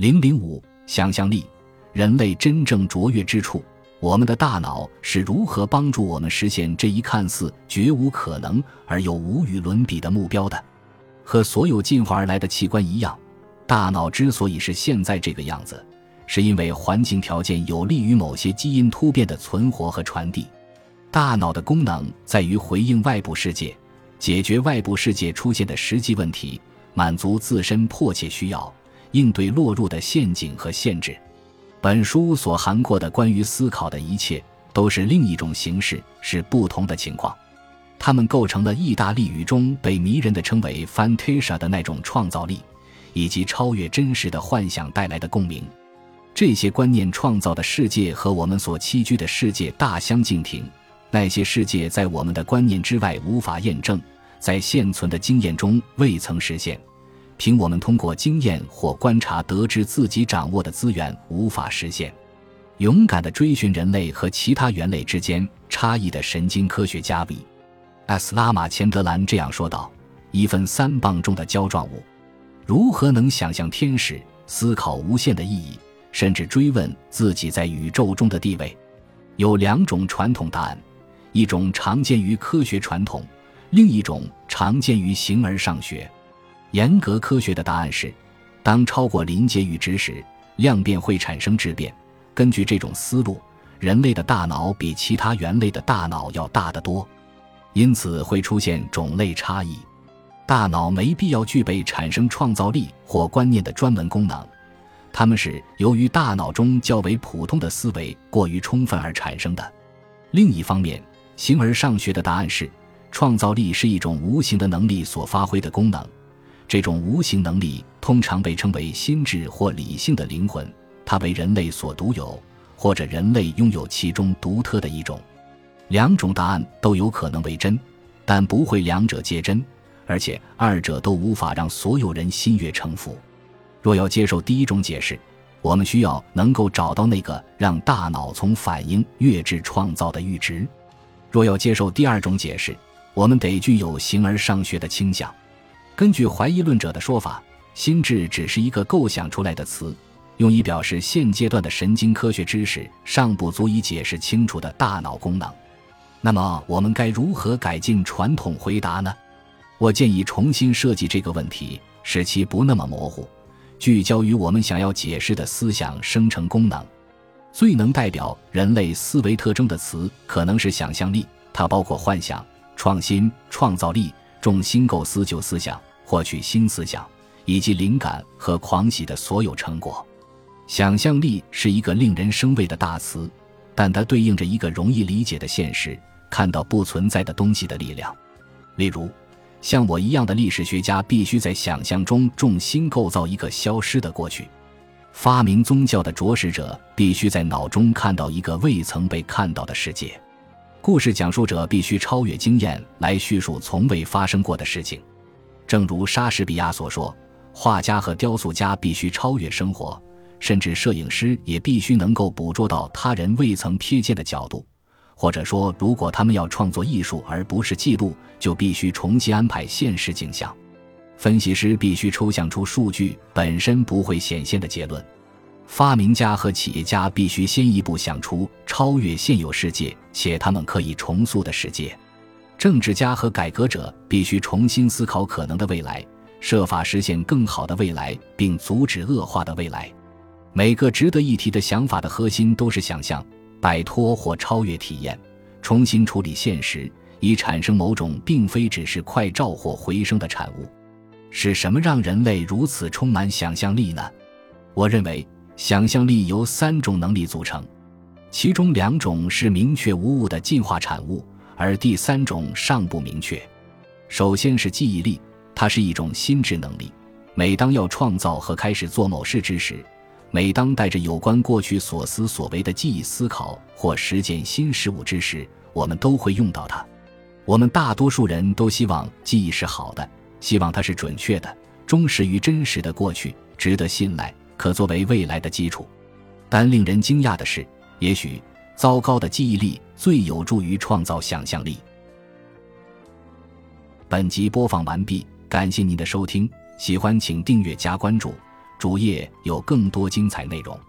零零五，想象力，人类真正卓越之处。我们的大脑是如何帮助我们实现这一看似绝无可能而又无与伦比的目标的？和所有进化而来的器官一样，大脑之所以是现在这个样子，是因为环境条件有利于某些基因突变的存活和传递。大脑的功能在于回应外部世界，解决外部世界出现的实际问题，满足自身迫切需要，应对落入的陷阱和限制。本书所涵括的关于思考的一切，都是另一种形式，是不同的情况。它们构成了意大利语中被迷人的称为 “fantasia” 的那种创造力，以及超越真实的幻想带来的共鸣。这些观念创造的世界和我们所栖居的世界大相径庭。那些世界在我们的观念之外无法验证，在现存的经验中未曾实现。凭我们通过经验或观察得知自己掌握的资源无法实现，勇敢地追寻人类和其他猿类之间差异的神经科学家 V.S. 拉马钱德兰这样说道：“一份三磅重的胶状物，如何能想象天使？思考无限的意义，甚至追问自己在宇宙中的地位？有两种传统答案，一种常见于科学传统，另一种常见于形而上学。”严格科学的答案是，当超过临界阈值时，量变会产生质变。根据这种思路，人类的大脑比其他猿类的大脑要大得多，因此会出现种类差异。大脑没必要具备产生创造力或观念的专门功能，它们是由于大脑中较为普通的思维过于充分而产生的。另一方面，形而上学的答案是，创造力是一种无形的能力所发挥的功能。这种无形能力通常被称为心智或理性的灵魂，它为人类所独有，或者人类拥有其中独特的一种。两种答案都有可能为真，但不会两者皆真，而且二者都无法让所有人心悦诚服。若要接受第一种解释，我们需要能够找到那个让大脑从反应跃至创造的阈值；若要接受第二种解释，我们得具有形而上学的倾向。根据怀疑论者的说法，心智只是一个构想出来的词，用以表示现阶段的神经科学知识尚不足以解释清楚的大脑功能。那么，我们该如何改进传统回答呢？我建议重新设计这个问题，使其不那么模糊，聚焦于我们想要解释的思想生成功能。最能代表人类思维特征的词可能是想象力，它包括幻想、创新、创造力、重新构思旧思想。获取新思想以及灵感和狂喜的所有成果，想象力是一个令人生畏的大词，但它对应着一个容易理解的现实：看到不存在的东西的力量。例如，像我一样的历史学家必须在想象中重新构造一个消失的过去；发明宗教的着实者必须在脑中看到一个未曾被看到的世界；故事讲述者必须超越经验来叙述从未发生过的事情。正如莎士比亚所说，画家和雕塑家必须超越生活，甚至摄影师也必须能够捕捉到他人未曾瞥见的角度。或者说，如果他们要创作艺术而不是记录，就必须重新安排现实景象。分析师必须抽象出数据本身不会显现的结论。发明家和企业家必须先一步想出超越现有世界且他们可以重塑的世界。政治家和改革者必须重新思考可能的未来，设法实现更好的未来，并阻止恶化的未来。每个值得一提的想法的核心都是想象，摆脱或超越体验，重新处理现实，以产生某种并非只是快照或回声的产物。是什么让人类如此充满想象力呢？我认为，想象力由三种能力组成，其中两种是明确无误的进化产物。而第三种尚不明确。首先是记忆力，它是一种心智能力。每当要创造和开始做某事之时，每当带着有关过去所思所为的记忆思考或实践新事物之时，我们都会用到它。我们大多数人都希望记忆是好的，希望它是准确的，忠实于真实的过去，值得信赖，可作为未来的基础。但令人惊讶的是，也许。糟糕的记忆力最有助于创造想象力。本集播放完毕，感谢您的收听，喜欢请订阅加关注，主页有更多精彩内容。